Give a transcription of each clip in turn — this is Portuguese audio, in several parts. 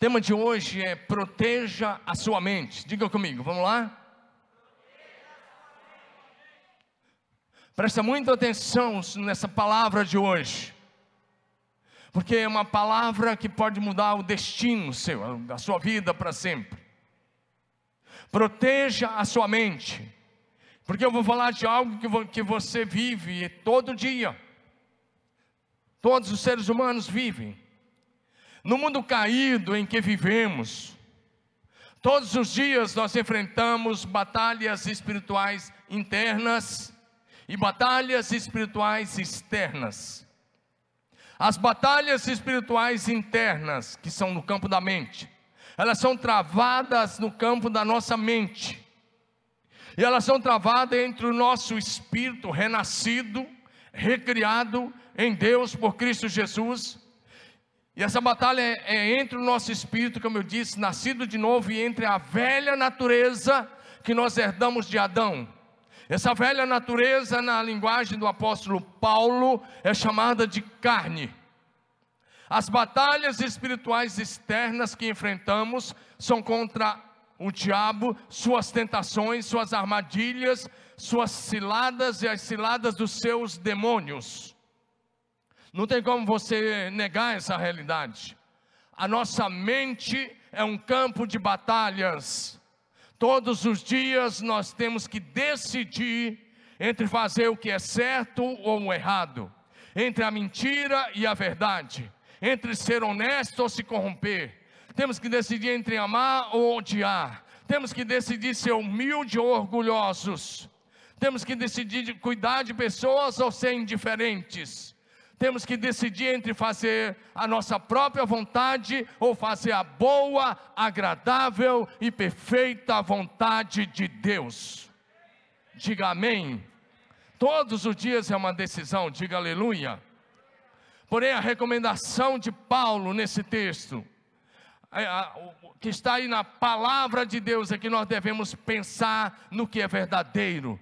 tema de hoje é proteja a sua mente. Diga comigo, vamos lá? Presta muita atenção nessa palavra de hoje, porque é uma palavra que pode mudar o destino seu, da sua vida para sempre. Proteja a sua mente, porque eu vou falar de algo que você vive todo dia, todos os seres humanos vivem. No mundo caído em que vivemos, todos os dias nós enfrentamos batalhas espirituais internas e batalhas espirituais externas. As batalhas espirituais internas, que são no campo da mente, elas são travadas no campo da nossa mente. E elas são travadas entre o nosso espírito renascido, recriado em Deus por Cristo Jesus. E essa batalha é, é entre o nosso espírito, como eu disse, nascido de novo, e entre a velha natureza que nós herdamos de Adão essa velha natureza, na linguagem do apóstolo Paulo, é chamada de carne. As batalhas espirituais externas que enfrentamos são contra o diabo, suas tentações, suas armadilhas, suas ciladas e as ciladas dos seus demônios. Não tem como você negar essa realidade. A nossa mente é um campo de batalhas Todos os dias nós temos que decidir entre fazer o que é certo ou o errado, entre a mentira e a verdade, entre ser honesto ou se corromper. Temos que decidir entre amar ou odiar. Temos que decidir ser humilde ou orgulhosos. Temos que decidir cuidar de pessoas ou ser indiferentes temos que decidir entre fazer a nossa própria vontade ou fazer a boa, agradável e perfeita vontade de Deus. Diga amém. Todos os dias é uma decisão, diga aleluia. Porém, a recomendação de Paulo nesse texto, é, que está aí na palavra de Deus, é que nós devemos pensar no que é verdadeiro,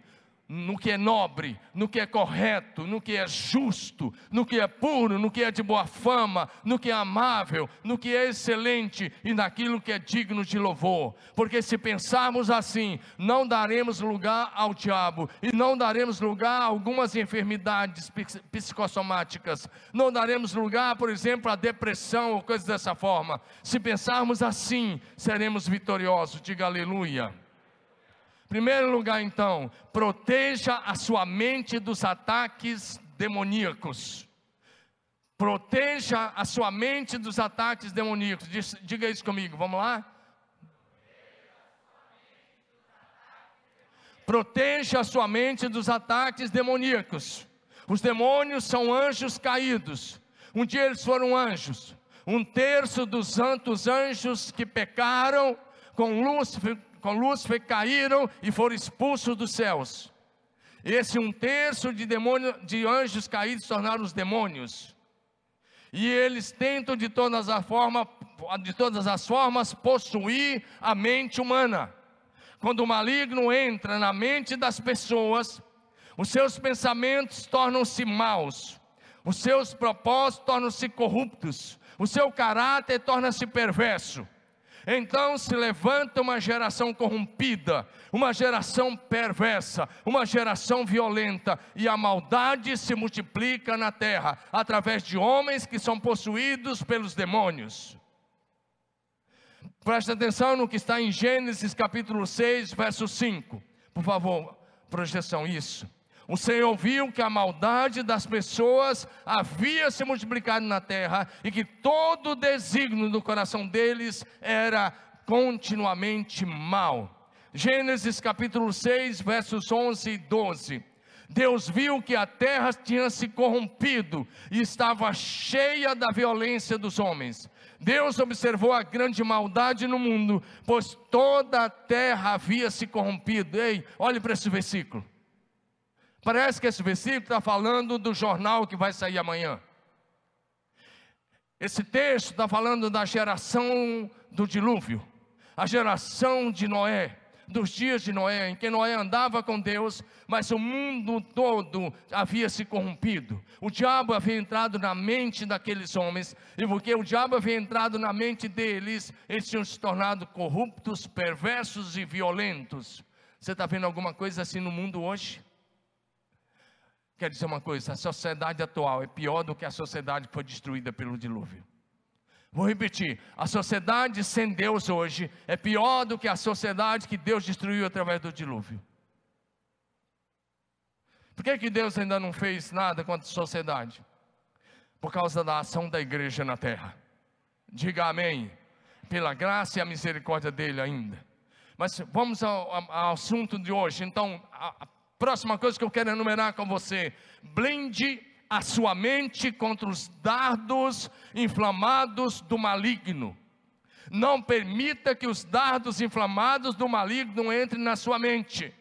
no que é nobre, no que é correto, no que é justo, no que é puro, no que é de boa fama, no que é amável, no que é excelente e naquilo que é digno de louvor. Porque se pensarmos assim, não daremos lugar ao diabo e não daremos lugar a algumas enfermidades psicossomáticas, não daremos lugar, por exemplo, à depressão ou coisas dessa forma. Se pensarmos assim, seremos vitoriosos. Diga aleluia. Primeiro lugar, então, proteja a sua mente dos ataques demoníacos. Proteja a sua mente dos ataques demoníacos. Diga isso comigo, vamos lá? Proteja a sua mente dos ataques demoníacos. Os demônios são anjos caídos. Um dia eles foram anjos. Um terço dos santos anjos que pecaram com Lúcifer com Lúcifer caíram e foram expulsos dos céus. Esse um terço de, demônio, de anjos caídos tornaram os demônios. E eles tentam de todas as formas, de todas as formas possuir a mente humana. Quando o maligno entra na mente das pessoas, os seus pensamentos tornam-se maus, os seus propósitos tornam-se corruptos, o seu caráter torna-se perverso. Então se levanta uma geração corrompida, uma geração perversa, uma geração violenta, e a maldade se multiplica na terra através de homens que são possuídos pelos demônios. Preste atenção no que está em Gênesis capítulo 6, verso 5. Por favor, projeção, isso. O Senhor viu que a maldade das pessoas havia se multiplicado na terra e que todo o desígnio do coração deles era continuamente mal. Gênesis capítulo 6, versos 11 e 12. Deus viu que a terra tinha se corrompido e estava cheia da violência dos homens. Deus observou a grande maldade no mundo, pois toda a terra havia se corrompido. Ei, olhe para esse versículo. Parece que esse versículo está falando do jornal que vai sair amanhã. Esse texto está falando da geração do dilúvio, a geração de Noé, dos dias de Noé, em que Noé andava com Deus, mas o mundo todo havia se corrompido. O diabo havia entrado na mente daqueles homens, e porque o diabo havia entrado na mente deles, eles tinham se tornado corruptos, perversos e violentos. Você está vendo alguma coisa assim no mundo hoje? Quer dizer uma coisa: a sociedade atual é pior do que a sociedade que foi destruída pelo dilúvio. Vou repetir: a sociedade sem Deus hoje é pior do que a sociedade que Deus destruiu através do dilúvio. Por que, que Deus ainda não fez nada contra a sociedade? Por causa da ação da igreja na terra. Diga amém. Pela graça e a misericórdia dele ainda. Mas vamos ao, ao assunto de hoje. Então, a, próxima coisa que eu quero enumerar com você: blinde a sua mente contra os dardos inflamados do maligno. Não permita que os dardos inflamados do maligno entrem na sua mente.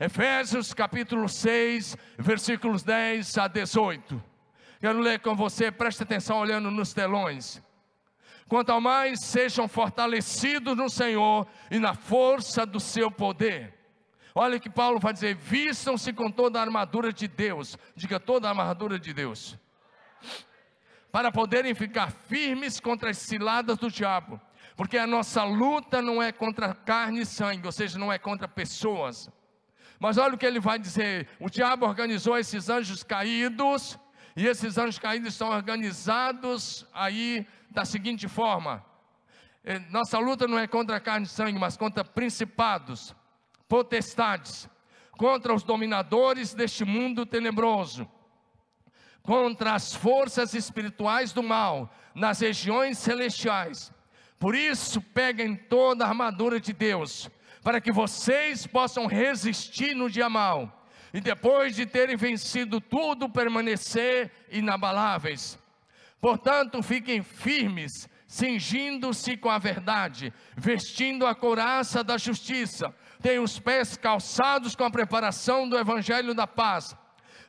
Efésios capítulo 6, versículos 10 a 18. Quero ler com você, preste atenção olhando nos telões. Quanto mais sejam fortalecidos no Senhor e na força do seu poder Olha que Paulo vai dizer: vistam-se com toda a armadura de Deus. Diga toda a armadura de Deus. Para poderem ficar firmes contra as ciladas do diabo. Porque a nossa luta não é contra carne e sangue, ou seja, não é contra pessoas. Mas olha o que ele vai dizer: o diabo organizou esses anjos caídos, e esses anjos caídos estão organizados aí da seguinte forma: eh, nossa luta não é contra carne e sangue, mas contra principados potestades, contra os dominadores deste mundo tenebroso, contra as forças espirituais do mal nas regiões celestiais. Por isso, peguem toda a armadura de Deus, para que vocês possam resistir no dia mal, e depois de terem vencido tudo, permanecer inabaláveis. Portanto, fiquem firmes, cingindo-se com a verdade, vestindo a couraça da justiça tem os pés calçados com a preparação do evangelho da paz,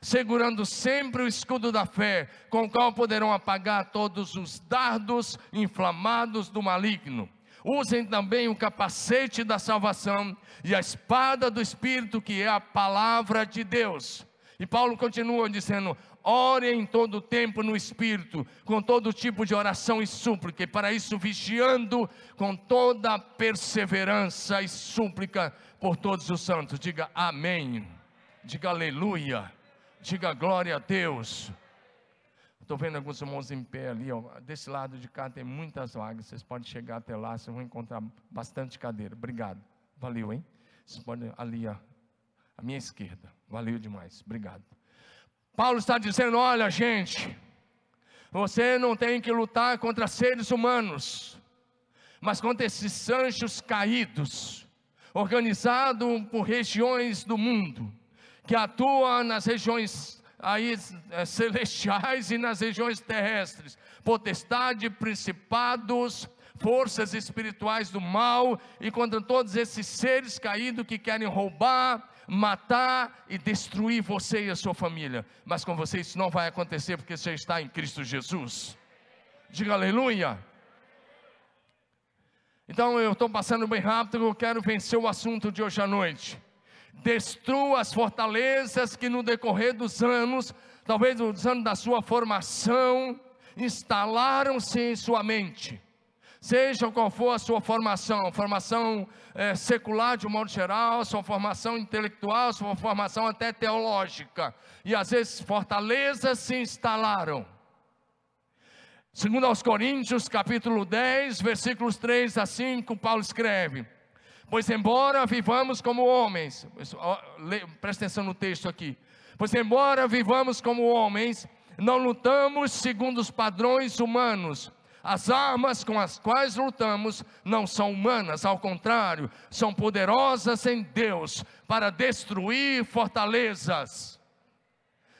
segurando sempre o escudo da fé, com o qual poderão apagar todos os dardos inflamados do maligno. Usem também o capacete da salvação e a espada do Espírito, que é a palavra de Deus. E Paulo continua dizendo: ore em todo tempo no Espírito, com todo tipo de oração e súplica, e para isso vigiando com toda perseverança e súplica por todos os santos. Diga amém, diga aleluia, diga glória a Deus. Estou vendo alguns irmãos em pé ali, ó. desse lado de cá tem muitas vagas, vocês podem chegar até lá, vocês vão encontrar bastante cadeira. Obrigado, valeu, hein? Vocês podem ali, ó, à minha esquerda, valeu demais, obrigado. Paulo está dizendo: olha, gente, você não tem que lutar contra seres humanos, mas contra esses anjos caídos, organizado por regiões do mundo, que atuam nas regiões aí, é, celestiais e nas regiões terrestres, potestade, principados, forças espirituais do mal e contra todos esses seres caídos que querem roubar, matar e destruir você e a sua família. Mas com você isso não vai acontecer porque você está em Cristo Jesus. Diga aleluia. Então eu estou passando bem rápido, eu quero vencer o assunto de hoje à noite. Destrua as fortalezas que no decorrer dos anos, talvez dos anos da sua formação, instalaram-se em sua mente seja qual for a sua formação, formação é, secular de um modo geral, sua formação intelectual, sua formação até teológica, e às vezes fortalezas se instalaram. Segundo aos Coríntios, capítulo 10, versículos 3 a 5, Paulo escreve: Pois embora vivamos como homens, presta atenção no texto aqui. Pois embora vivamos como homens, não lutamos segundo os padrões humanos, as armas com as quais lutamos não são humanas, ao contrário, são poderosas em Deus para destruir fortalezas.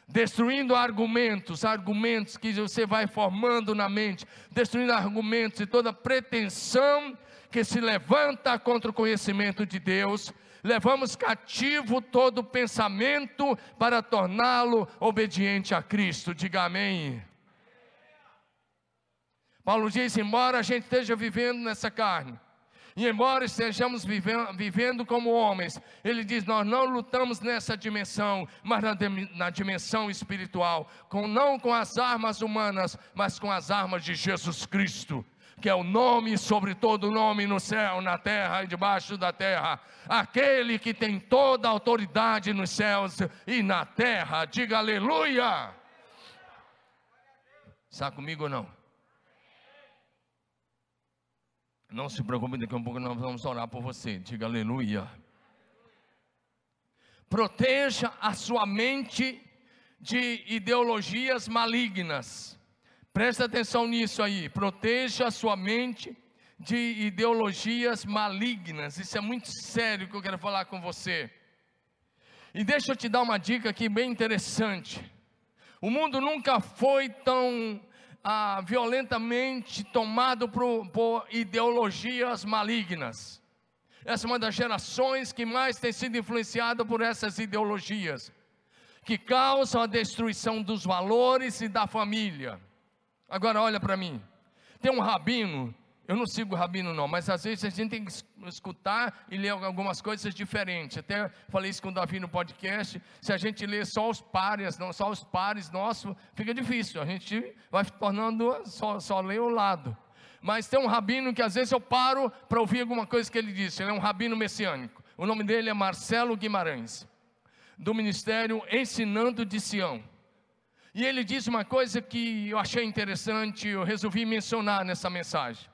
Destruindo argumentos, argumentos que você vai formando na mente, destruindo argumentos e toda pretensão que se levanta contra o conhecimento de Deus, levamos cativo todo pensamento para torná-lo obediente a Cristo. Diga amém. Paulo diz: embora a gente esteja vivendo nessa carne, E embora estejamos vivendo, vivendo, como homens, ele diz: nós não lutamos nessa dimensão, mas na, na, dimensão espiritual, com, não com as armas humanas, mas com as armas de Jesus Cristo, que é o nome sobre todo nome no céu, na terra e debaixo da terra. Aquele que tem toda a autoridade nos céus e na terra. Diga aleluia. Está comigo ou não? Não se preocupe, daqui a um pouco nós vamos orar por você. Diga aleluia. Proteja a sua mente de ideologias malignas. Presta atenção nisso aí. Proteja a sua mente de ideologias malignas. Isso é muito sério que eu quero falar com você. E deixa eu te dar uma dica aqui bem interessante. O mundo nunca foi tão ah, violentamente tomado por, por ideologias malignas. Essa é uma das gerações que mais tem sido influenciada por essas ideologias, que causam a destruição dos valores e da família. Agora olha para mim. Tem um rabino eu não sigo o rabino não, mas às vezes a gente tem que escutar e ler algumas coisas diferentes. Até falei isso com o Davi no podcast. Se a gente lê só os pares, não só os pares nossos, fica difícil. A gente vai tornando só, só ler o lado. Mas tem um rabino que às vezes eu paro para ouvir alguma coisa que ele disse. Ele é um rabino messiânico. O nome dele é Marcelo Guimarães, do Ministério Ensinando de Sião. E ele disse uma coisa que eu achei interessante, eu resolvi mencionar nessa mensagem.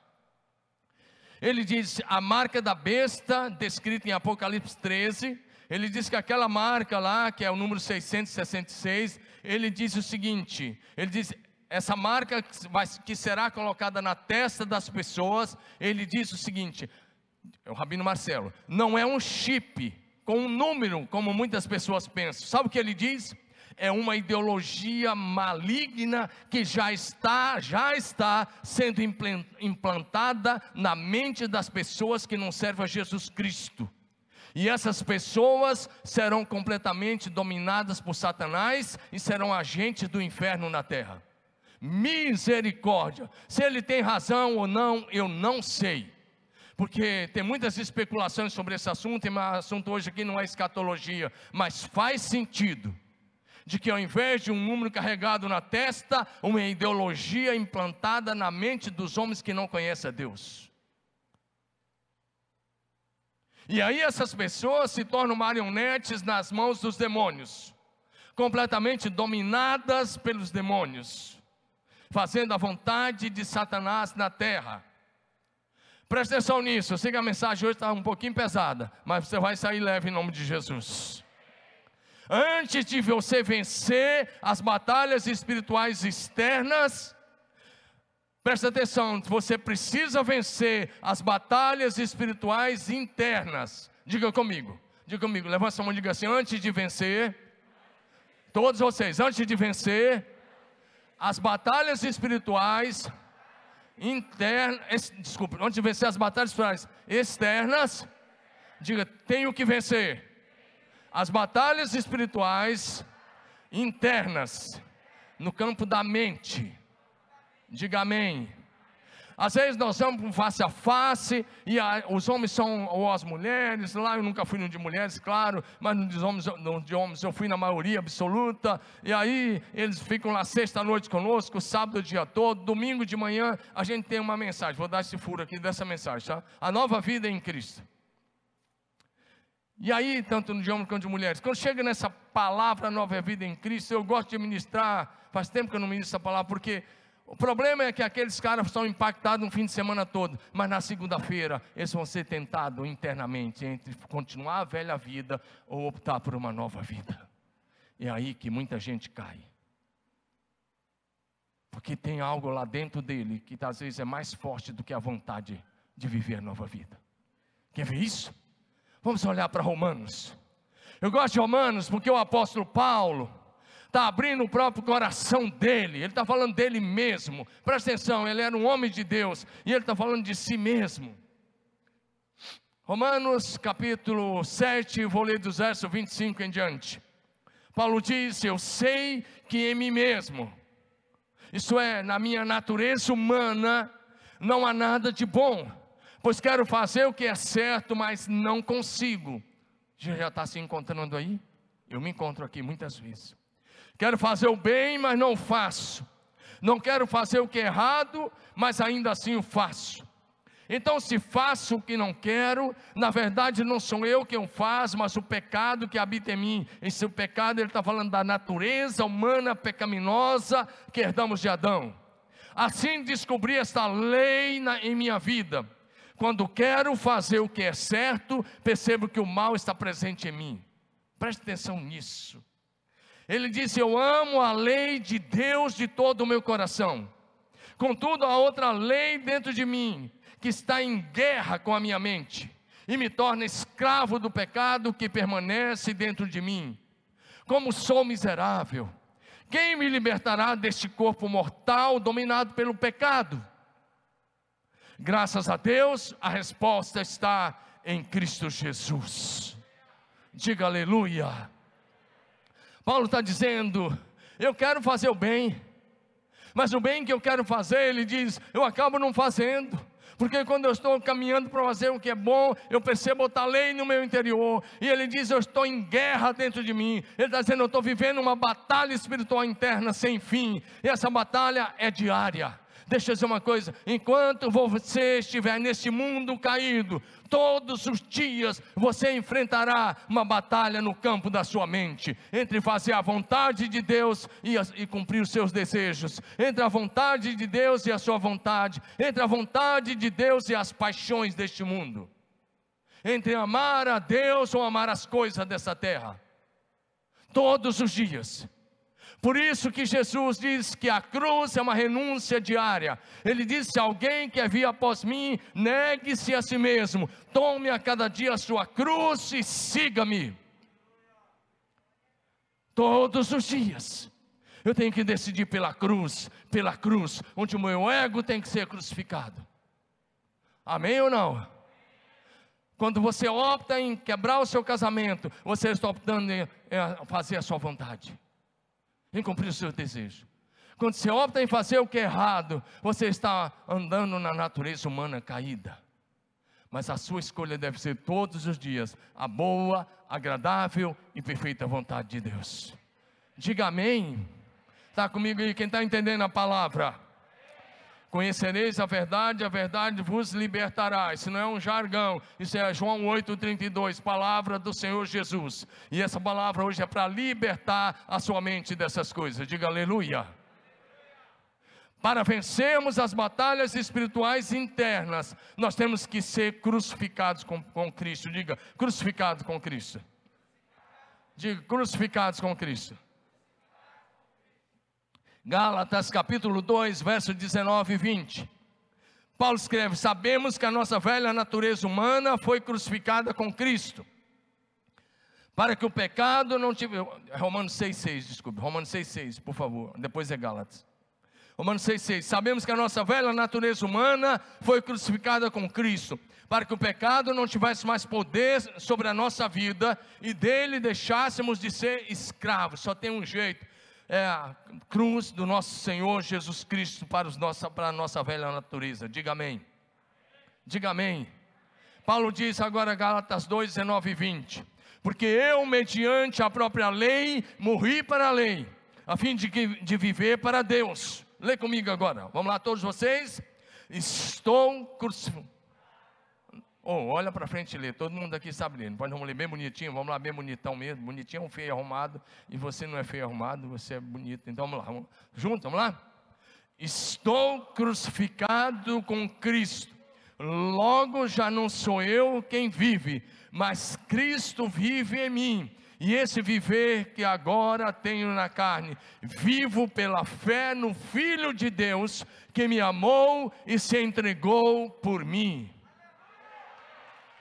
Ele diz a marca da besta, descrita em Apocalipse 13. Ele diz que aquela marca lá, que é o número 666, ele diz o seguinte: ele diz, essa marca que será colocada na testa das pessoas, ele diz o seguinte: é o Rabino Marcelo, não é um chip com um número, como muitas pessoas pensam. Sabe o que ele diz? É uma ideologia maligna que já está, já está sendo implantada na mente das pessoas que não servem a Jesus Cristo. E essas pessoas serão completamente dominadas por Satanás e serão agentes do inferno na terra. Misericórdia. Se ele tem razão ou não, eu não sei. Porque tem muitas especulações sobre esse assunto, e o assunto hoje aqui não é escatologia, mas faz sentido de que ao invés de um número carregado na testa, uma ideologia implantada na mente dos homens que não conhecem a Deus. E aí essas pessoas se tornam marionetes nas mãos dos demônios, completamente dominadas pelos demônios, fazendo a vontade de Satanás na terra. Presta atenção nisso, eu sei que a mensagem hoje está um pouquinho pesada, mas você vai sair leve em nome de Jesus. Antes de você vencer as batalhas espirituais externas, presta atenção, você precisa vencer as batalhas espirituais internas. Diga comigo, diga comigo, levanta a mão e diga assim: antes de vencer, todos vocês, antes de vencer as batalhas espirituais internas, desculpa, antes de vencer as batalhas espirituais externas, diga, tenho que vencer as batalhas espirituais internas no campo da mente. Diga amém. Às vezes nós vamos face a face, e a, os homens são, ou as mulheres, lá eu nunca fui no de mulheres, claro, mas no de homens, no de homens eu fui na maioria absoluta, e aí eles ficam lá sexta-noite conosco, sábado o dia todo, domingo de manhã a gente tem uma mensagem, vou dar esse furo aqui dessa mensagem, tá? A nova vida em Cristo. E aí, tanto de homens quanto de mulheres, quando chega nessa palavra nova vida em Cristo, eu gosto de ministrar, faz tempo que eu não ministro essa palavra, porque o problema é que aqueles caras são impactados no fim de semana todo, mas na segunda-feira eles vão ser tentados internamente entre continuar a velha vida ou optar por uma nova vida. É aí que muita gente cai. Porque tem algo lá dentro dele que às vezes é mais forte do que a vontade de viver a nova vida. Quer ver isso? Vamos olhar para Romanos. Eu gosto de Romanos porque o apóstolo Paulo está abrindo o próprio coração dele, ele está falando dele mesmo. Presta atenção, ele era um homem de Deus e ele está falando de si mesmo. Romanos capítulo 7, vou ler dos versos 25 em diante. Paulo diz: Eu sei que em mim mesmo, isso é, na minha natureza humana, não há nada de bom pois quero fazer o que é certo, mas não consigo. Já está se encontrando aí? Eu me encontro aqui muitas vezes. Quero fazer o bem, mas não faço. Não quero fazer o que é errado, mas ainda assim o faço. Então, se faço o que não quero, na verdade não sou eu quem o faz, mas o pecado que habita em mim. Esse pecado, ele está falando da natureza humana pecaminosa que herdamos de Adão. Assim descobri esta lei na, em minha vida. Quando quero fazer o que é certo, percebo que o mal está presente em mim. Preste atenção nisso. Ele disse: Eu amo a lei de Deus de todo o meu coração. Contudo, há outra lei dentro de mim que está em guerra com a minha mente e me torna escravo do pecado que permanece dentro de mim. Como sou miserável! Quem me libertará deste corpo mortal dominado pelo pecado? Graças a Deus, a resposta está em Cristo Jesus. Diga aleluia. Paulo está dizendo: Eu quero fazer o bem, mas o bem que eu quero fazer, ele diz, eu acabo não fazendo. Porque quando eu estou caminhando para fazer o que é bom, eu percebo outra lei no meu interior. E ele diz: Eu estou em guerra dentro de mim. Ele está dizendo: Eu estou vivendo uma batalha espiritual interna sem fim. E essa batalha é diária. Deixa eu dizer uma coisa: enquanto você estiver nesse mundo caído, todos os dias você enfrentará uma batalha no campo da sua mente, entre fazer a vontade de Deus e, e, cumprir os seus desejos, entre a vontade de Deus e a sua vontade, entre a vontade de Deus e as paixões deste mundo, entre amar a Deus ou amar as coisas dessa terra, todos os dias. Por isso que Jesus diz que a cruz é uma renúncia diária. Ele diz: se alguém quer vir após mim, negue-se a si mesmo, tome a cada dia a sua cruz e siga-me. Todos os dias. Eu tenho que decidir pela cruz, pela cruz, onde o meu ego tem que ser crucificado. Amém ou não? Quando você opta em quebrar o seu casamento, você está optando em fazer a sua vontade em cumprir o seu desejo. Quando você opta em fazer o que é errado, você está andando na natureza humana caída. Mas a sua escolha deve ser todos os dias a boa, agradável e perfeita vontade de Deus. Diga amém. Está comigo aí quem está entendendo a palavra? Conhecereis a verdade, a verdade vos libertará. Isso não é um jargão, isso é João 8,32, palavra do Senhor Jesus. E essa palavra hoje é para libertar a sua mente dessas coisas. Diga aleluia. Para vencermos as batalhas espirituais internas, nós temos que ser crucificados com, com Cristo. Diga, crucificados com Cristo. Diga, crucificados com Cristo. Gálatas capítulo 2, verso 19 e 20. Paulo escreve: Sabemos que a nossa velha natureza humana foi crucificada com Cristo, para que o pecado não tivesse. Romanos 6,6, desculpe, Romanos 6,6, por favor, depois é Gálatas. Romanos 6,6. Sabemos que a nossa velha natureza humana foi crucificada com Cristo, para que o pecado não tivesse mais poder sobre a nossa vida e dele deixássemos de ser escravos. Só tem um jeito é a cruz do nosso Senhor Jesus Cristo para, os nossa, para a nossa velha natureza. Diga amém. Diga amém. Paulo diz agora, Gálatas 2, 19 e 20: Porque eu, mediante a própria lei, morri para a lei, a fim de, de viver para Deus. Lê comigo agora, vamos lá, todos vocês. Estou crucificado Oh, olha para frente e lê, todo mundo aqui sabe ler. Vamos ler bem bonitinho, vamos lá, bem bonitão mesmo. Bonitinho é um feio arrumado, e você não é feio arrumado, você é bonito. Então vamos lá, vamos, junto, vamos lá? Estou crucificado com Cristo, logo já não sou eu quem vive, mas Cristo vive em mim. E esse viver que agora tenho na carne, vivo pela fé no Filho de Deus, que me amou e se entregou por mim.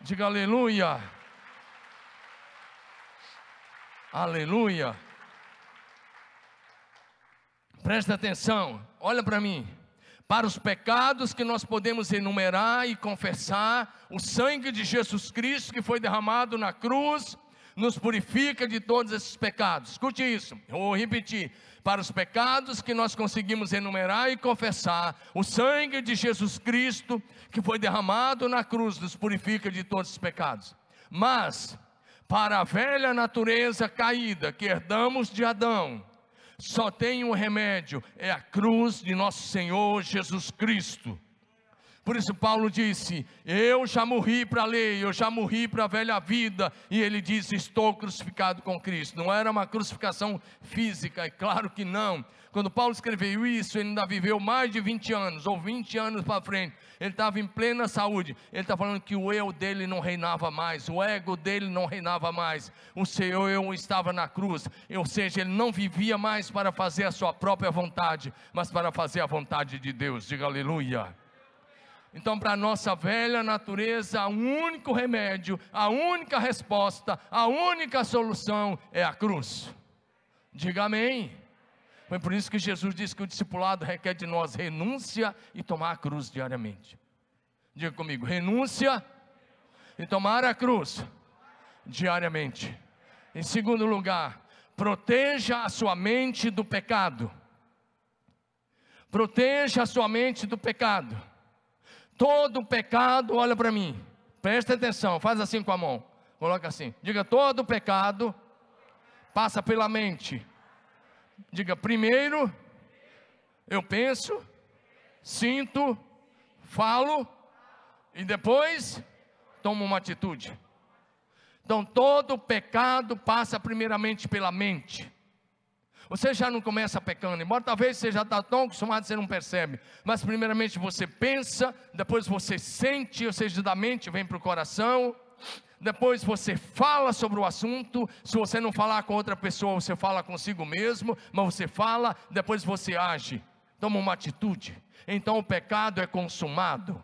Diga aleluia. Aleluia. Presta atenção, olha para mim. Para os pecados que nós podemos enumerar e confessar, o sangue de Jesus Cristo que foi derramado na cruz nos purifica de todos esses pecados. Escute isso, vou repetir. Para os pecados que nós conseguimos enumerar e confessar, o sangue de Jesus Cristo, que foi derramado na cruz, nos purifica de todos os pecados. Mas, para a velha natureza caída que herdamos de Adão, só tem um remédio: é a cruz de nosso Senhor Jesus Cristo. Por isso Paulo disse: Eu já morri para a lei, eu já morri para a velha vida. E ele disse: Estou crucificado com Cristo. Não era uma crucificação física, é claro que não. Quando Paulo escreveu isso, ele ainda viveu mais de 20 anos, ou 20 anos para frente. Ele estava em plena saúde. Ele está falando que o eu dele não reinava mais, o ego dele não reinava mais. O seu eu estava na cruz. Ou seja, ele não vivia mais para fazer a sua própria vontade, mas para fazer a vontade de Deus. Diga aleluia. Então, para a nossa velha natureza, o único remédio, a única resposta, a única solução é a cruz. Diga amém. Foi por isso que Jesus disse que o discipulado requer de nós renúncia e tomar a cruz diariamente. Diga comigo: renúncia e tomar a cruz diariamente. Em segundo lugar, proteja a sua mente do pecado. Proteja a sua mente do pecado. Todo pecado, olha para mim, presta atenção, faz assim com a mão, coloca assim, diga: todo pecado passa pela mente. Diga: primeiro, eu penso, sinto, falo, e depois tomo uma atitude. Então, todo pecado passa primeiramente pela mente. Você já não começa pecando, embora talvez você já está tão acostumado que você não percebe. Mas primeiramente você pensa, depois você sente, ou seja, da mente vem para o coração. Depois você fala sobre o assunto. Se você não falar com outra pessoa, você fala consigo mesmo. Mas você fala, depois você age, toma uma atitude. Então o pecado é consumado.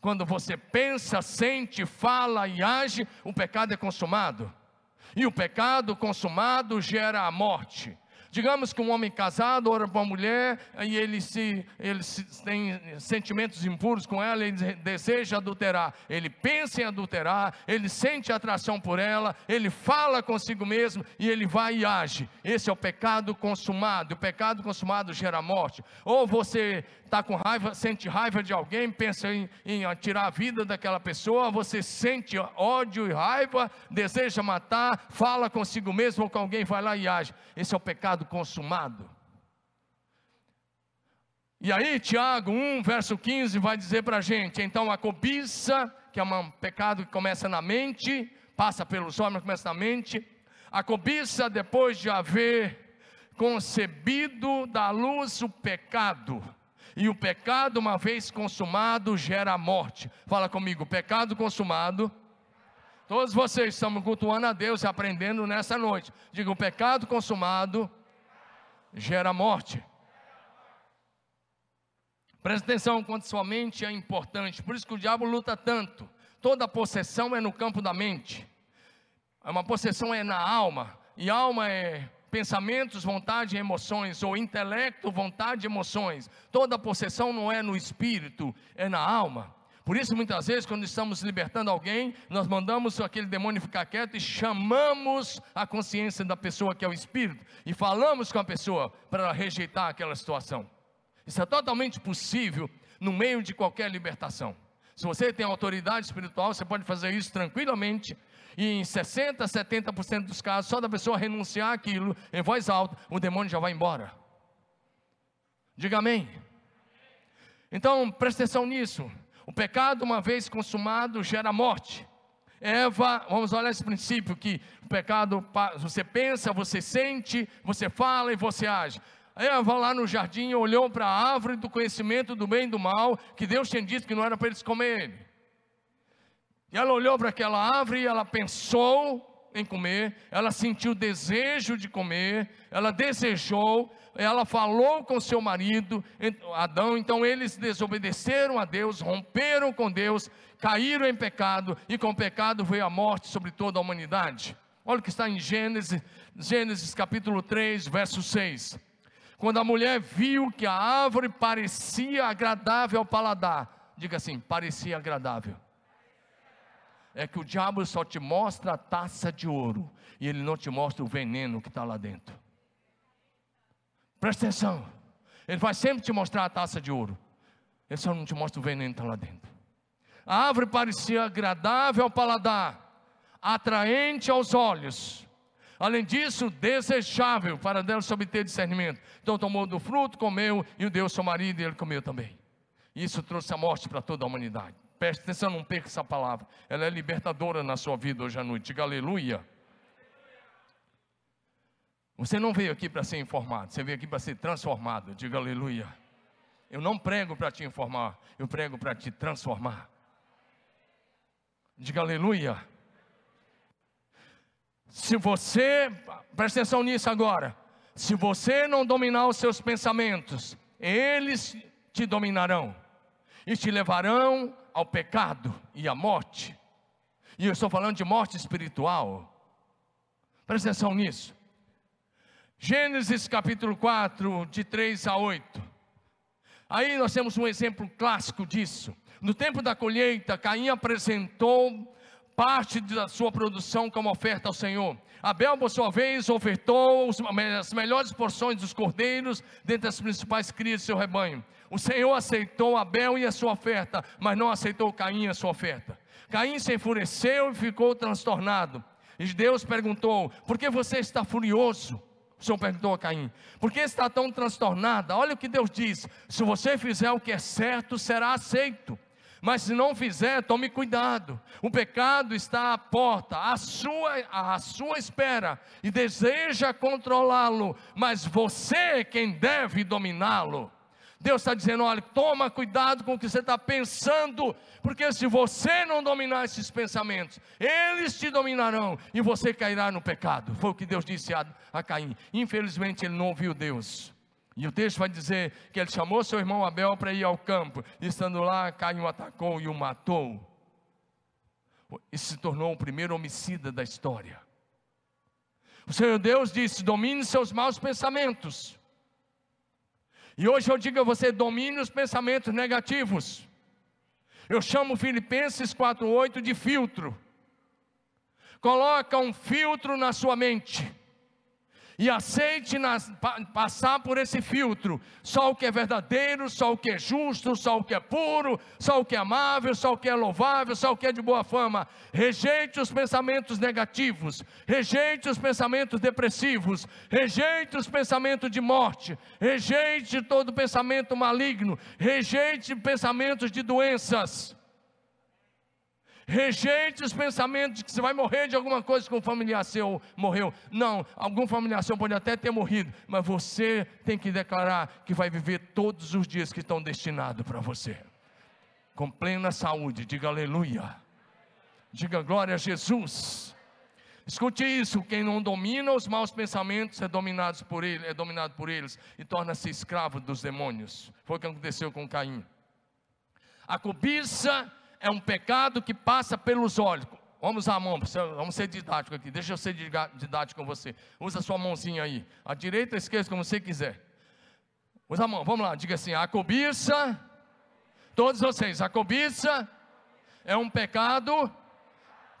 Quando você pensa, sente, fala e age, o pecado é consumado. E o pecado consumado gera a morte. Digamos que um homem casado ora para uma mulher e ele, se, ele se, tem sentimentos impuros com ela, ele deseja adulterar. Ele pensa em adulterar, ele sente atração por ela, ele fala consigo mesmo e ele vai e age. Esse é o pecado consumado. O pecado consumado gera morte. Ou você está com raiva, sente raiva de alguém, pensa em, em tirar a vida daquela pessoa, você sente ódio e raiva, deseja matar, fala consigo mesmo ou com alguém, vai lá e age. Esse é o pecado consumado. E aí, Tiago 1, verso 15, vai dizer para a gente: então a cobiça, que é um pecado que começa na mente, passa pelos homens, começa na mente. A cobiça, depois de haver concebido da luz o pecado, e o pecado, uma vez consumado, gera a morte. Fala comigo, pecado consumado. Todos vocês estamos cultuando a Deus e aprendendo nessa noite. Diga, o pecado consumado gera morte. Presta atenção quanto sua mente é importante. Por isso que o diabo luta tanto. Toda possessão é no campo da mente. Uma possessão é na alma. E alma é pensamentos, vontade e emoções, ou intelecto, vontade e emoções. Toda possessão não é no espírito, é na alma. Por isso, muitas vezes, quando estamos libertando alguém, nós mandamos aquele demônio ficar quieto e chamamos a consciência da pessoa que é o espírito e falamos com a pessoa para rejeitar aquela situação. Isso é totalmente possível no meio de qualquer libertação. Se você tem autoridade espiritual, você pode fazer isso tranquilamente e em 60%, 70% dos casos, só da pessoa renunciar aquilo em voz alta, o demônio já vai embora. Diga amém. Então, preste atenção nisso. O pecado, uma vez consumado, gera morte. Eva, vamos olhar esse princípio que o pecado, você pensa, você sente, você fala e você age. Eva lá no jardim olhou para a árvore do conhecimento do bem e do mal, que Deus tinha dito que não era para eles comerem. E ela olhou para aquela árvore e ela pensou em comer, ela sentiu desejo de comer, ela desejou, ela falou com seu marido, Adão, então eles desobedeceram a Deus, romperam com Deus, caíram em pecado, e com o pecado veio a morte sobre toda a humanidade. Olha o que está em Gênesis, Gênesis capítulo 3, verso 6. Quando a mulher viu que a árvore parecia agradável ao paladar, diga assim: parecia agradável é que o diabo só te mostra a taça de ouro e ele não te mostra o veneno que está lá dentro. Presta atenção, ele vai sempre te mostrar a taça de ouro, ele só não te mostra o veneno que está lá dentro. A árvore parecia agradável ao paladar, atraente aos olhos, além disso, desejável para dela se obter discernimento. Então tomou do fruto, comeu, e o deu ao seu marido, e ele comeu também. Isso trouxe a morte para toda a humanidade. Preste atenção, não perca essa palavra. Ela é libertadora na sua vida hoje à noite. Diga aleluia. Você não veio aqui para ser informado, você veio aqui para ser transformado. Diga aleluia. Eu não prego para te informar, eu prego para te transformar. Diga aleluia. Se você, presta atenção nisso agora. Se você não dominar os seus pensamentos, eles te dominarão e te levarão ao pecado e à morte. E eu estou falando de morte espiritual. Presta atenção nisso. Gênesis capítulo 4, de 3 a 8. Aí nós temos um exemplo clássico disso. No tempo da colheita, Caim apresentou parte da sua produção como oferta ao Senhor. Abel, por sua vez, ofertou as melhores porções dos cordeiros dentre as principais crias de seu rebanho. O Senhor aceitou Abel e a sua oferta, mas não aceitou Caim e a sua oferta. Caim se enfureceu e ficou transtornado. E Deus perguntou: Por que você está furioso? O Senhor perguntou a Caim: Por que está tão transtornada? Olha o que Deus diz: Se você fizer o que é certo, será aceito. Mas se não fizer, tome cuidado. O pecado está à porta, à sua, à sua espera, e deseja controlá-lo, mas você é quem deve dominá-lo. Deus está dizendo: olha, toma cuidado com o que você está pensando, porque se você não dominar esses pensamentos, eles te dominarão e você cairá no pecado. Foi o que Deus disse a, a Caim. Infelizmente, ele não ouviu Deus. E o texto vai dizer que ele chamou seu irmão Abel para ir ao campo, e estando lá, Caim o atacou e o matou. E se tornou o primeiro homicida da história. O Senhor Deus disse: domine seus maus pensamentos. E hoje eu digo a você: domine os pensamentos negativos. Eu chamo Filipenses 4,8 de filtro. Coloca um filtro na sua mente e aceite nas, pa, passar por esse filtro, só o que é verdadeiro, só o que é justo, só o que é puro, só o que é amável, só o que é louvável, só o que é de boa fama. Rejeite os pensamentos negativos, rejeite os pensamentos depressivos, rejeite os pensamentos de morte, rejeite todo pensamento maligno, rejeite pensamentos de doenças. Rejeite os pensamentos de que você vai morrer de alguma coisa que um familiar seu morreu. Não, algum familiar seu pode até ter morrido, mas você tem que declarar que vai viver todos os dias que estão destinados para você. Com plena saúde, diga aleluia. Diga glória a Jesus. Escute isso: quem não domina os maus pensamentos é dominado por ele, é dominado por eles e torna-se escravo dos demônios. Foi o que aconteceu com Caim. A cobiça é um pecado que passa pelos olhos. Vamos usar a mão, vamos ser didático aqui. Deixa eu ser didático com você. Usa a sua mãozinha aí. A direita, a esquerda, como você quiser. Usa a mão, vamos lá. Diga assim: a cobiça, todos vocês, a cobiça é um pecado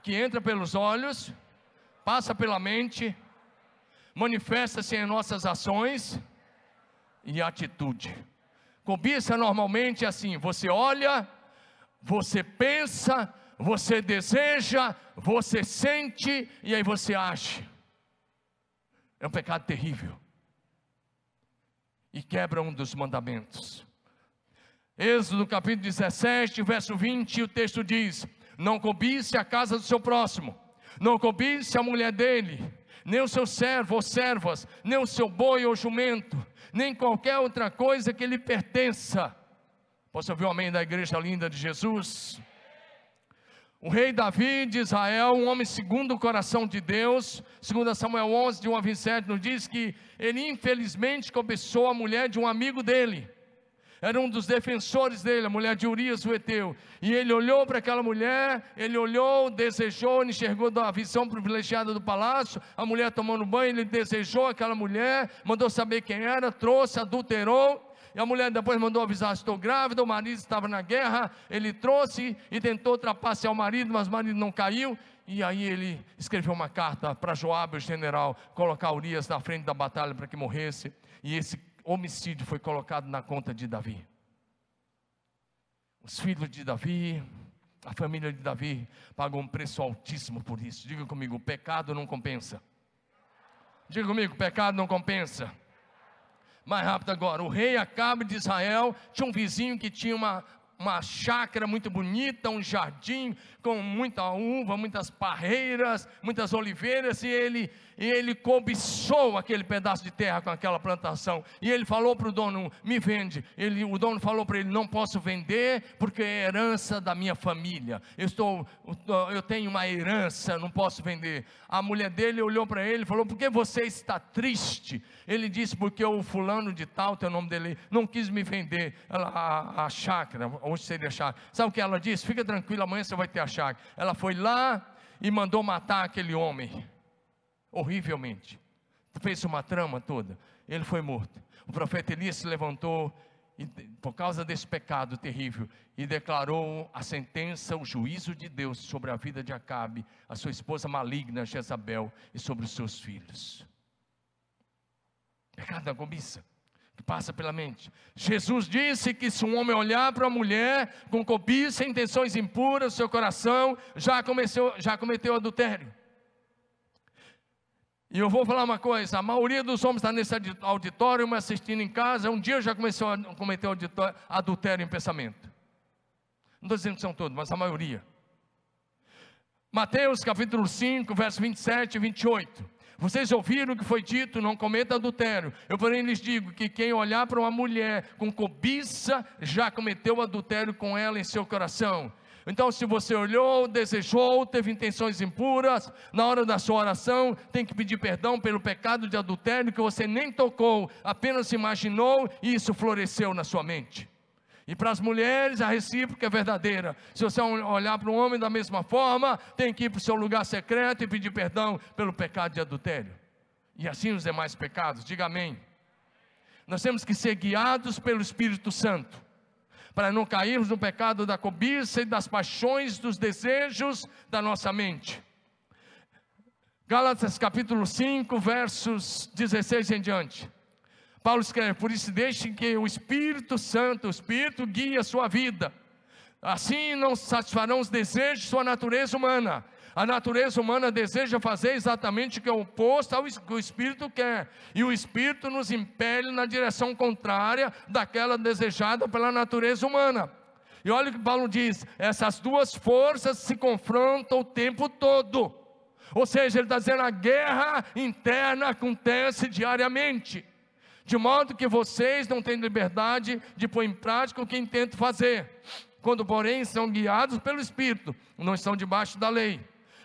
que entra pelos olhos, passa pela mente, manifesta-se em nossas ações e atitude. Cobiça normalmente é assim: você olha você pensa, você deseja, você sente e aí você age. É um pecado terrível. E quebra um dos mandamentos. Êxodo capítulo 17, verso 20, o texto diz: Não cobice a casa do seu próximo, não cobice a mulher dele, nem o seu servo ou servas, nem o seu boi ou jumento, nem qualquer outra coisa que lhe pertença Posso ouvir o amém da igreja linda de Jesus? O rei Davi de Israel, um homem segundo o coração de Deus, segundo Samuel 11, de 1 a 27, nos diz que ele infelizmente cobiçou a mulher de um amigo dele. Era um dos defensores dele, a mulher de Urias, o Eteu. E ele olhou para aquela mulher, ele olhou, desejou, enxergou da visão privilegiada do palácio, a mulher tomando banho, ele desejou aquela mulher, mandou saber quem era, trouxe, adulterou, e a mulher depois mandou avisar: estou grávida, o marido estava na guerra, ele trouxe e tentou trapacear o marido, mas o marido não caiu. E aí ele escreveu uma carta para Joabe, o general, colocar Urias na frente da batalha para que morresse. E esse homicídio foi colocado na conta de Davi. Os filhos de Davi, a família de Davi pagou um preço altíssimo por isso. Diga comigo, pecado não compensa. Diga comigo, pecado não compensa. Mais rápido agora. O rei Acabe de Israel tinha um vizinho que tinha uma, uma chácara muito bonita, um jardim com muita uva, muitas parreiras, muitas oliveiras, e ele, e ele cobiçou aquele pedaço de terra com aquela plantação. E ele falou para o dono: me vende. Ele, o dono falou para ele: não posso vender, porque é herança da minha família. Eu, estou, eu tenho uma herança, não posso vender. A mulher dele olhou para ele e falou: por que você está triste? Ele disse: porque o fulano de tal, tem o nome dele, não quis me vender ela, a, a chácara, hoje seria chácara. Sabe o que ela disse? Fica tranquilo, amanhã você vai ter a chácara. Ela foi lá e mandou matar aquele homem, horrivelmente. Fez uma trama toda. Ele foi morto. O profeta Elias se levantou e, por causa desse pecado terrível e declarou a sentença, o juízo de Deus sobre a vida de Acabe, a sua esposa maligna Jezabel e sobre os seus filhos. Pecado da cobiça que passa pela mente. Jesus disse que se um homem olhar para uma mulher com cobiça, intenções impuras, seu coração já cometeu, já cometeu adultério. E eu vou falar uma coisa: a maioria dos homens está nesse auditório, me assistindo em casa, um dia já começou a cometer adultério em pensamento. Não estou dizendo que são todos, mas a maioria. Mateus capítulo 5, verso 27 e 28. Vocês ouviram o que foi dito, não cometa adultério. Eu, porém, lhes digo que quem olhar para uma mulher com cobiça já cometeu adultério com ela em seu coração. Então, se você olhou, desejou, teve intenções impuras, na hora da sua oração, tem que pedir perdão pelo pecado de adultério que você nem tocou, apenas imaginou e isso floresceu na sua mente. E para as mulheres, a recíproca é verdadeira. Se você olhar para um homem da mesma forma, tem que ir para o seu lugar secreto e pedir perdão pelo pecado de adultério. E assim os demais pecados, diga amém. Nós temos que ser guiados pelo Espírito Santo, para não cairmos no pecado da cobiça e das paixões, dos desejos da nossa mente. Gálatas capítulo 5, versos 16 em diante. Paulo escreve: Por isso, deixem que o Espírito Santo, o Espírito, guie a sua vida. Assim não satisfarão os desejos de sua natureza humana. A natureza humana deseja fazer exatamente o que é oposto ao que o Espírito quer. E o Espírito nos impele na direção contrária daquela desejada pela natureza humana. E olha o que Paulo diz: essas duas forças se confrontam o tempo todo. Ou seja, ele está dizendo a guerra interna acontece diariamente de modo que vocês não têm liberdade de pôr em prática o que intentam fazer. Quando, porém, são guiados pelo Espírito, não estão debaixo da lei.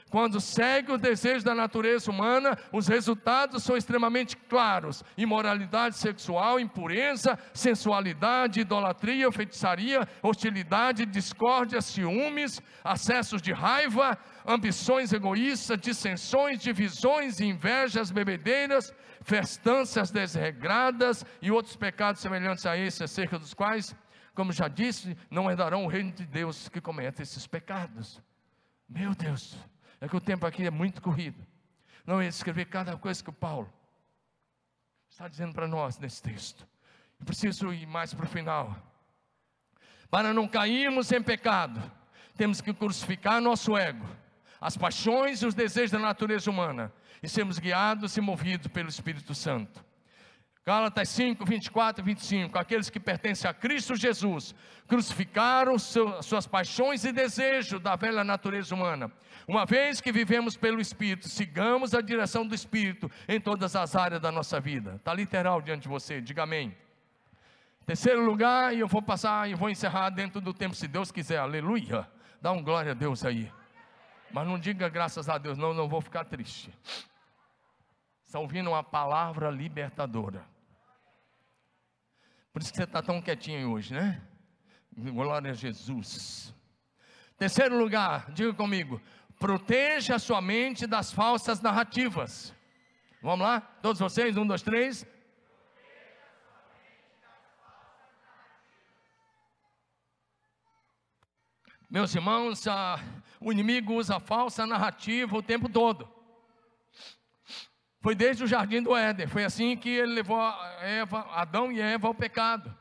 Quando seguem os desejos da natureza humana, os resultados são extremamente claros: imoralidade sexual, impureza, sensualidade, idolatria, feitiçaria, hostilidade, discórdia, ciúmes, acessos de raiva, ambições egoístas, dissensões, divisões, invejas, bebedeiras, festanças desregradas e outros pecados semelhantes a esse, acerca dos quais, como já disse, não herdarão o reino de Deus que comete esses pecados. Meu Deus, é que o tempo aqui é muito corrido. Não ia escrever cada coisa que o Paulo está dizendo para nós nesse texto. Eu preciso ir mais para o final. Para não cairmos em pecado, temos que crucificar nosso ego, as paixões e os desejos da natureza humana e sermos guiados e movidos pelo Espírito Santo. Gálatas 5, 24 e 25. Aqueles que pertencem a Cristo Jesus crucificaram suas paixões e desejos da velha natureza humana. Uma vez que vivemos pelo Espírito, sigamos a direção do Espírito em todas as áreas da nossa vida. Está literal diante de você, diga amém. Terceiro lugar, e eu vou passar e vou encerrar dentro do tempo, se Deus quiser, aleluia. Dá um glória a Deus aí. Mas não diga graças a Deus, não, não vou ficar triste. Está ouvindo uma palavra libertadora. Por isso que você está tão quietinho hoje, né? Glória a Jesus. Terceiro lugar, diga comigo: proteja a sua mente das falsas narrativas. Vamos lá? Todos vocês? Um, dois, três. Meus irmãos, o inimigo usa falsa narrativa o tempo todo. Foi desde o jardim do Éden, foi assim que ele levou Eva, Adão e Eva ao pecado.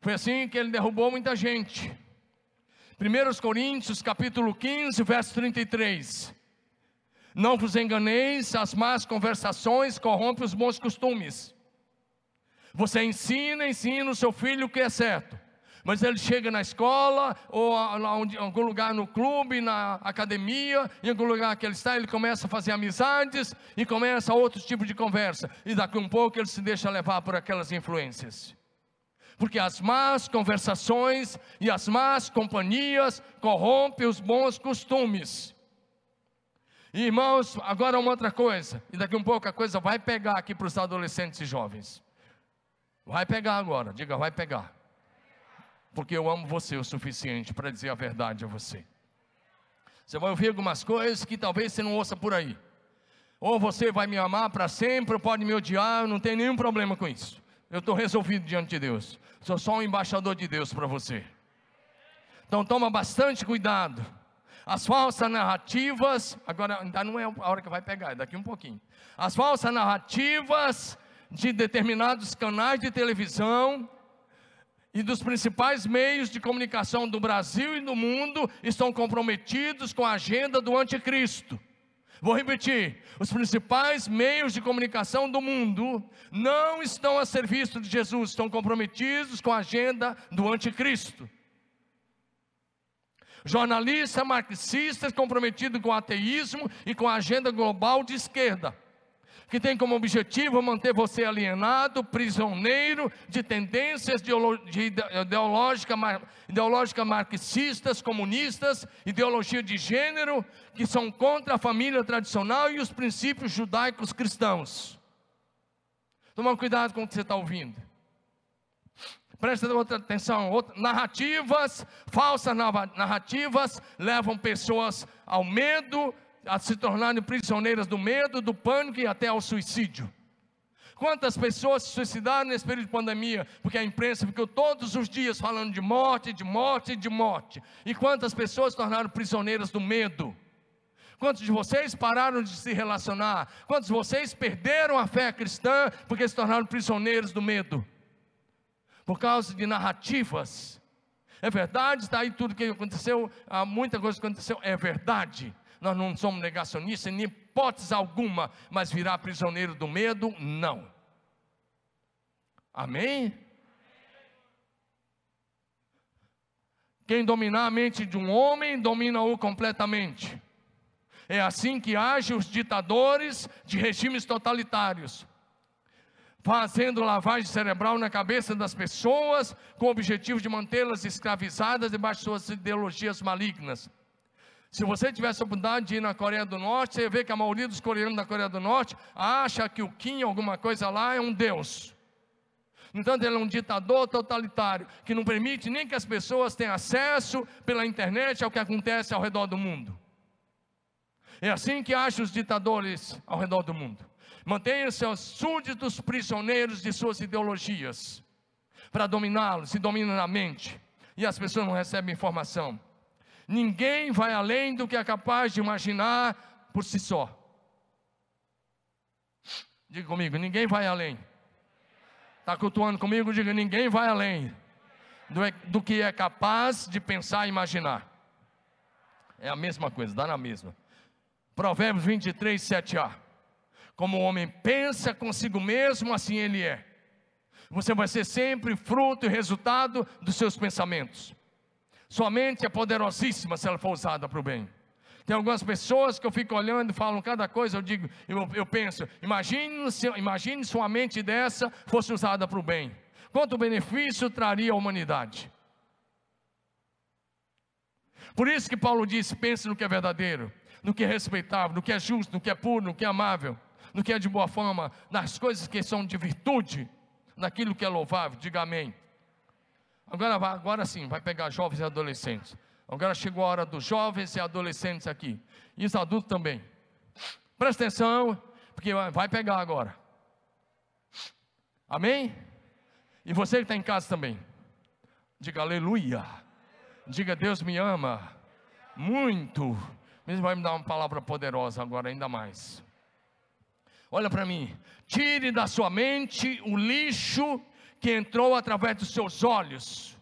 Foi assim que ele derrubou muita gente. 1 Coríntios capítulo 15, verso 33. Não vos enganeis, as más conversações corrompem os bons costumes. Você ensina, ensina o seu filho o que é certo. Mas ele chega na escola, ou em algum lugar no clube, na academia, em algum lugar que ele está, ele começa a fazer amizades e começa outro tipo de conversa. E daqui um pouco ele se deixa levar por aquelas influências. Porque as más conversações e as más companhias corrompem os bons costumes. irmãos, agora uma outra coisa, e daqui um pouco a coisa vai pegar aqui para os adolescentes e jovens. Vai pegar agora, diga, vai pegar. Porque eu amo você o suficiente para dizer a verdade a você. Você vai ouvir algumas coisas que talvez você não ouça por aí. Ou você vai me amar para sempre, ou pode me odiar, eu não tenho nenhum problema com isso. Eu estou resolvido diante de Deus. Sou só um embaixador de Deus para você. Então toma bastante cuidado. As falsas narrativas, agora ainda não é a hora que vai pegar, é daqui um pouquinho. As falsas narrativas de determinados canais de televisão e dos principais meios de comunicação do Brasil e do mundo estão comprometidos com a agenda do anticristo. Vou repetir: os principais meios de comunicação do mundo não estão a serviço de Jesus, estão comprometidos com a agenda do anticristo. Jornalistas marxistas comprometidos com o ateísmo e com a agenda global de esquerda que tem como objetivo manter você alienado, prisioneiro de tendências ideológicas ideológica marxistas, comunistas, ideologia de gênero, que são contra a família tradicional e os princípios judaicos cristãos. Toma cuidado com o que você está ouvindo. Presta outra atenção, outra, narrativas, falsas narrativas levam pessoas ao medo, a se tornarem prisioneiras do medo, do pânico e até ao suicídio. Quantas pessoas se suicidaram nesse período de pandemia? Porque a imprensa ficou todos os dias falando de morte, de morte, de morte. E quantas pessoas se tornaram prisioneiras do medo? Quantos de vocês pararam de se relacionar? Quantos de vocês perderam a fé cristã porque se tornaram prisioneiros do medo? Por causa de narrativas. É verdade, está aí tudo que aconteceu, muita coisa que aconteceu, é verdade nós não somos negacionistas, nem hipótese alguma, mas virar prisioneiro do medo, não. Amém? Quem dominar a mente de um homem, domina-o completamente. É assim que agem os ditadores de regimes totalitários, fazendo lavagem cerebral na cabeça das pessoas, com o objetivo de mantê-las escravizadas debaixo de suas ideologias malignas. Se você tivesse a oportunidade de ir na Coreia do Norte, você vê que a maioria dos coreanos da Coreia do Norte acha que o Kim, alguma coisa lá, é um Deus. No entanto, ele é um ditador totalitário, que não permite nem que as pessoas tenham acesso pela internet ao que acontece ao redor do mundo. É assim que acham os ditadores ao redor do mundo. Mantenham seus súditos prisioneiros de suas ideologias, para dominá-los, se dominam na mente, e as pessoas não recebem informação. Ninguém vai além do que é capaz de imaginar por si só. Diga comigo, ninguém vai além. Está cultuando comigo? Diga, ninguém vai além do, do que é capaz de pensar e imaginar. É a mesma coisa, dá na mesma. Provérbios 23, 7a. Como o homem pensa consigo mesmo, assim ele é. Você vai ser sempre fruto e resultado dos seus pensamentos. Sua mente é poderosíssima se ela for usada para o bem. Tem algumas pessoas que eu fico olhando e falam cada coisa, eu digo, eu, eu penso, imagine, se, imagine se uma mente dessa fosse usada para o bem. Quanto benefício traria à humanidade? Por isso que Paulo diz: pense no que é verdadeiro, no que é respeitável, no que é justo, no que é puro, no que é amável, no que é de boa fama, nas coisas que são de virtude, naquilo que é louvável. Diga amém. Agora, agora sim, vai pegar jovens e adolescentes. Agora chegou a hora dos jovens e adolescentes aqui. E os adultos também. Presta atenção, porque vai pegar agora. Amém? E você que está em casa também. Diga aleluia. Diga, Deus me ama muito. Ele vai me dar uma palavra poderosa agora, ainda mais. Olha para mim. Tire da sua mente o lixo que entrou através dos seus olhos.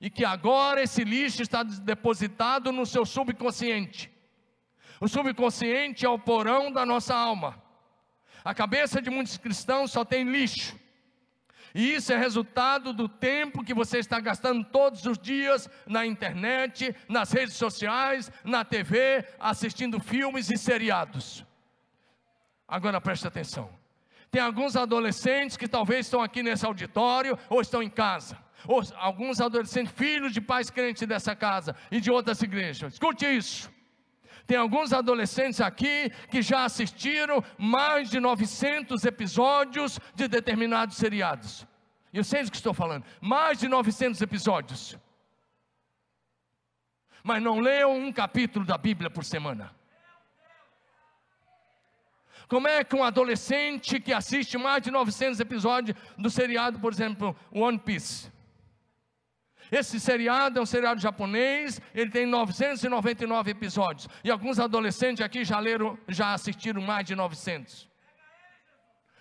E que agora esse lixo está depositado no seu subconsciente. O subconsciente é o porão da nossa alma. A cabeça de muitos cristãos só tem lixo. E isso é resultado do tempo que você está gastando todos os dias na internet, nas redes sociais, na TV, assistindo filmes e seriados. Agora preste atenção. Tem alguns adolescentes que talvez estão aqui nesse auditório ou estão em casa. Ou alguns adolescentes, filhos de pais crentes dessa casa e de outras igrejas. Escute isso. Tem alguns adolescentes aqui que já assistiram mais de 900 episódios de determinados seriados. Eu sei do que estou falando. Mais de 900 episódios. Mas não leiam um capítulo da Bíblia por semana. Como é que um adolescente que assiste mais de 900 episódios do seriado, por exemplo, One Piece, esse seriado é um seriado japonês, ele tem 999 episódios. E alguns adolescentes aqui já leram, já assistiram mais de 900.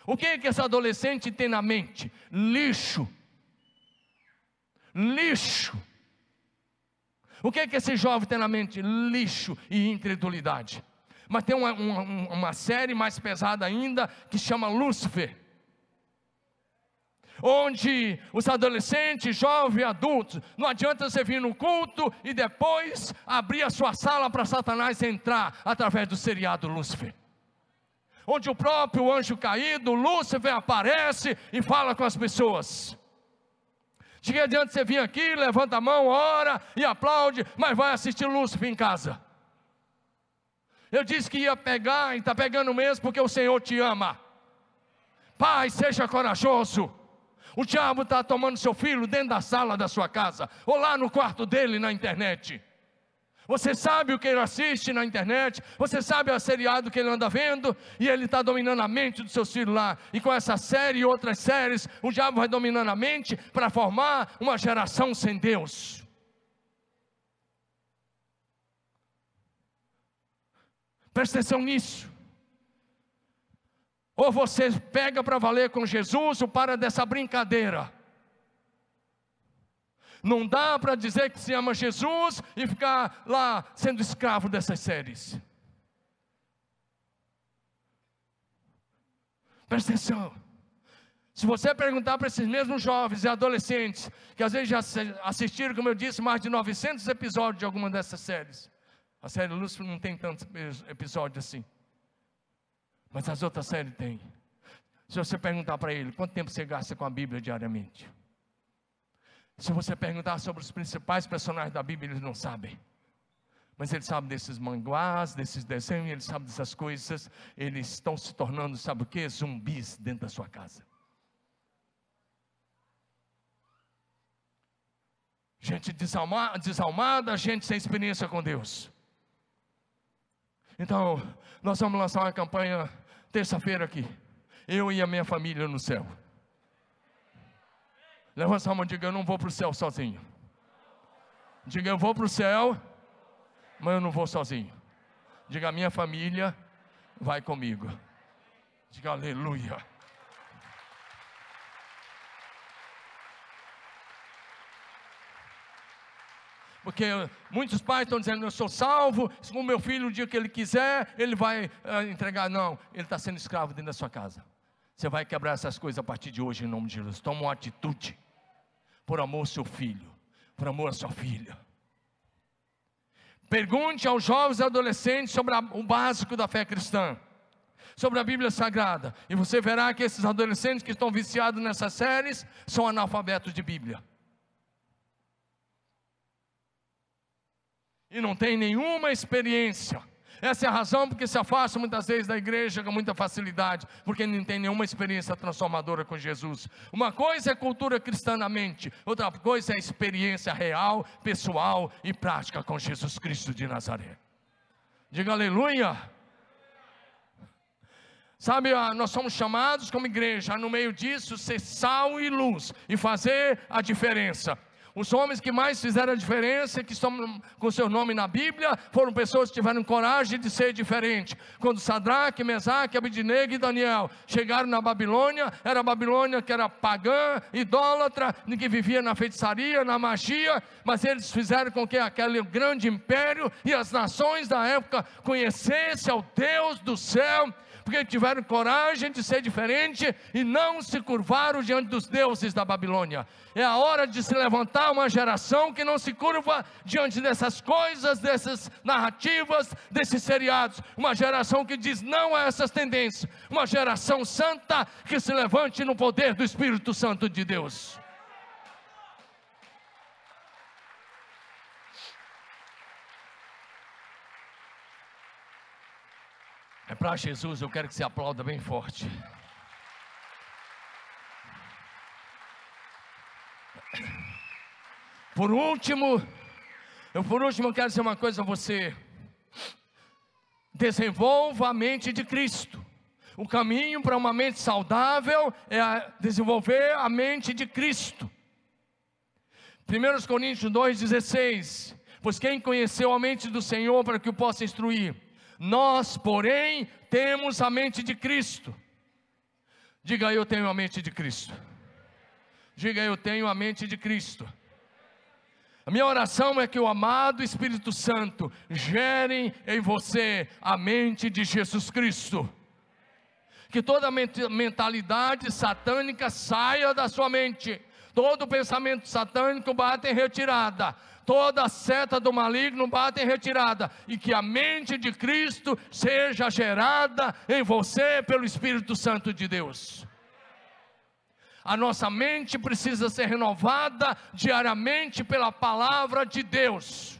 O que é que esse adolescente tem na mente? Lixo. Lixo. O que é que esse jovem tem na mente? Lixo e incredulidade. Mas tem uma, uma, uma série mais pesada ainda que chama Lúcifer onde os adolescentes, jovens, adultos, não adianta você vir no culto e depois abrir a sua sala para Satanás entrar através do seriado Lúcifer. Onde o próprio anjo caído, Lúcifer, aparece e fala com as pessoas. Que adianta você vir aqui, levanta a mão, ora e aplaude, mas vai assistir Lúcifer em casa. Eu disse que ia pegar e está pegando mesmo porque o Senhor te ama. Pai, seja corajoso. O diabo está tomando seu filho dentro da sala da sua casa, ou lá no quarto dele na internet. Você sabe o que ele assiste na internet, você sabe o seriado que ele anda vendo, e ele está dominando a mente do seu filho lá. E com essa série e outras séries, o diabo vai dominando a mente para formar uma geração sem Deus. Presta atenção nisso. Ou você pega para valer com Jesus ou para dessa brincadeira. Não dá para dizer que se ama Jesus e ficar lá sendo escravo dessas séries. Presta atenção. Se você perguntar para esses mesmos jovens e adolescentes, que às vezes já assistiram, como eu disse, mais de 900 episódios de alguma dessas séries. A série Lúcifer não tem tantos episódios assim. Mas as outras séries têm. Se você perguntar para ele, quanto tempo você gasta com a Bíblia diariamente? Se você perguntar sobre os principais personagens da Bíblia, eles não sabem. Mas eles sabem desses manguás, desses desenhos, eles sabem dessas coisas. Eles estão se tornando, sabe o que? Zumbis dentro da sua casa. Gente desalmada, desalmada, gente sem experiência com Deus. Então, nós vamos lançar uma campanha terça-feira aqui. Eu e a minha família no céu. Levanta a mão e diga: Eu não vou para o céu sozinho. Diga: Eu vou para o céu, mas eu não vou sozinho. Diga: minha família vai comigo. Diga: Aleluia. Porque muitos pais estão dizendo, eu sou salvo, se o meu filho, o dia que ele quiser, ele vai uh, entregar. Não, ele está sendo escravo dentro da sua casa. Você vai quebrar essas coisas a partir de hoje, em nome de Jesus. Toma uma atitude, por amor ao seu filho, por amor à sua filha. Pergunte aos jovens e adolescentes sobre a, o básico da fé cristã, sobre a Bíblia Sagrada, e você verá que esses adolescentes que estão viciados nessas séries são analfabetos de Bíblia. E não tem nenhuma experiência. Essa é a razão porque se afasta muitas vezes da igreja com muita facilidade, porque não tem nenhuma experiência transformadora com Jesus. Uma coisa é cultura cristã na mente, outra coisa é experiência real, pessoal e prática com Jesus Cristo de Nazaré. Diga aleluia. Sabe, ah, nós somos chamados como igreja, no meio disso, ser sal e luz e fazer a diferença. Os homens que mais fizeram a diferença, que estão com seu nome na Bíblia, foram pessoas que tiveram coragem de ser diferente. Quando Sadraque, Mesaque, Abidnego e Daniel chegaram na Babilônia, era a Babilônia que era pagã, idólatra, que vivia na feitiçaria, na magia, mas eles fizeram com que aquele grande império e as nações da época conhecessem ao Deus do céu porque tiveram coragem de ser diferente e não se curvaram diante dos deuses da Babilônia. É a hora de se levantar uma geração que não se curva diante dessas coisas, dessas narrativas, desses seriados. Uma geração que diz não a essas tendências. Uma geração santa que se levante no poder do Espírito Santo de Deus. Para Jesus, eu quero que você aplauda bem forte. Por último, eu por último quero dizer uma coisa a você. Desenvolva a mente de Cristo. O caminho para uma mente saudável é desenvolver a mente de Cristo. 1 Coríntios 2,16: Pois quem conheceu a mente do Senhor para que o possa instruir? Nós, porém, temos a mente de Cristo. Diga eu tenho a mente de Cristo. Diga eu tenho a mente de Cristo. A minha oração é que o amado Espírito Santo gere em você a mente de Jesus Cristo. Que toda mentalidade satânica saia da sua mente. Todo pensamento satânico bate em retirada toda seta do maligno bate em retirada, e que a mente de Cristo seja gerada em você pelo Espírito Santo de Deus. A nossa mente precisa ser renovada diariamente pela palavra de Deus.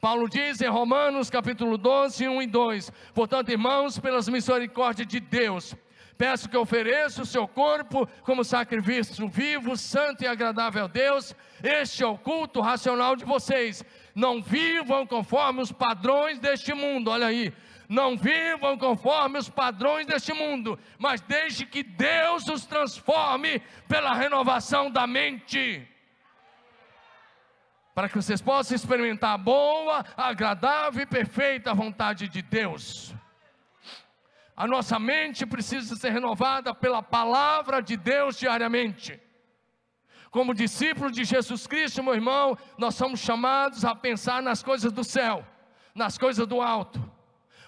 Paulo diz em Romanos capítulo 12, 1 e 2: Portanto, irmãos, pelas misericórdias de Deus, Peço que ofereça o seu corpo como sacrifício vivo, santo e agradável a Deus. Este é o culto racional de vocês. Não vivam conforme os padrões deste mundo. Olha aí. Não vivam conforme os padrões deste mundo, mas deixe que Deus os transforme pela renovação da mente para que vocês possam experimentar a boa, agradável e perfeita vontade de Deus. A nossa mente precisa ser renovada pela palavra de Deus diariamente. Como discípulos de Jesus Cristo, meu irmão, nós somos chamados a pensar nas coisas do céu, nas coisas do alto,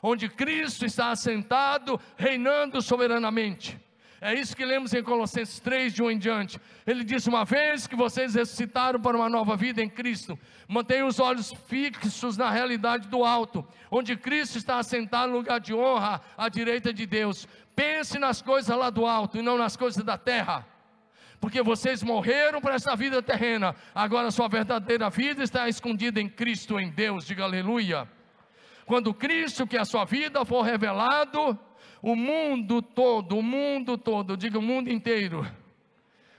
onde Cristo está assentado, reinando soberanamente. É isso que lemos em Colossenses 3, de um em diante. Ele diz: Uma vez que vocês ressuscitaram para uma nova vida em Cristo, mantenham os olhos fixos na realidade do alto, onde Cristo está assentado no lugar de honra à direita de Deus. Pense nas coisas lá do alto e não nas coisas da terra. Porque vocês morreram para essa vida terrena, agora sua verdadeira vida está escondida em Cristo, em Deus, diga aleluia. Quando Cristo, que é a sua vida, for revelado, o mundo todo, o mundo todo, diga o mundo inteiro,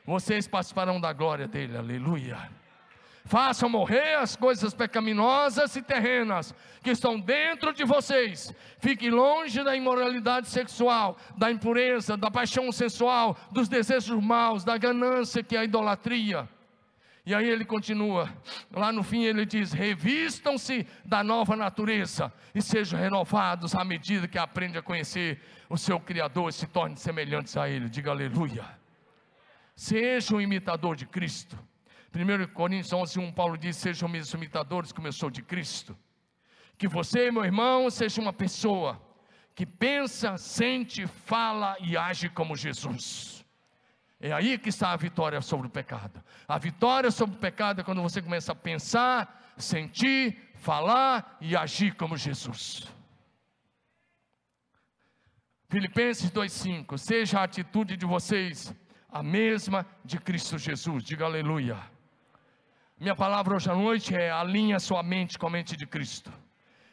vocês participarão da glória dele, aleluia. Façam morrer as coisas pecaminosas e terrenas que estão dentro de vocês. Fiquem longe da imoralidade sexual, da impureza, da paixão sensual, dos desejos maus, da ganância que é a idolatria. E aí ele continua, lá no fim ele diz: revistam-se da nova natureza e sejam renovados à medida que aprende a conhecer o seu Criador e se tornem semelhantes a Ele. Diga aleluia. Seja um imitador de Cristo. 1 Coríntios 11, 1, Paulo diz: Sejam meus imitadores, como eu sou de Cristo. Que você, meu irmão, seja uma pessoa que pensa, sente, fala e age como Jesus. É aí que está a vitória sobre o pecado. A vitória sobre o pecado é quando você começa a pensar, sentir, falar e agir como Jesus. Filipenses 2,5: Seja a atitude de vocês a mesma de Cristo Jesus. Diga aleluia. Minha palavra hoje à noite é: alinha sua mente com a mente de Cristo.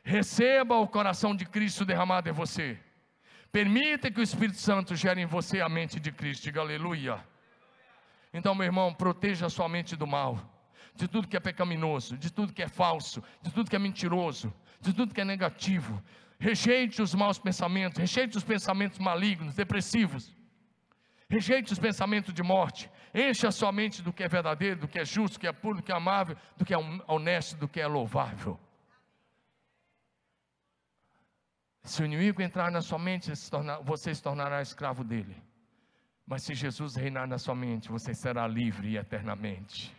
Receba o coração de Cristo derramado em você. Permita que o Espírito Santo gere em você a mente de Cristo. Diga aleluia. Então, meu irmão, proteja a sua mente do mal, de tudo que é pecaminoso, de tudo que é falso, de tudo que é mentiroso, de tudo que é negativo. Rejeite os maus pensamentos, rejeite os pensamentos malignos, depressivos. Rejeite os pensamentos de morte, Encha a sua mente do que é verdadeiro, do que é justo, do que é puro, do que é amável, do que é honesto, do que é louvável. Se o inimigo entrar na sua mente, você se tornará escravo dele. Mas se Jesus reinar na sua mente, você será livre eternamente.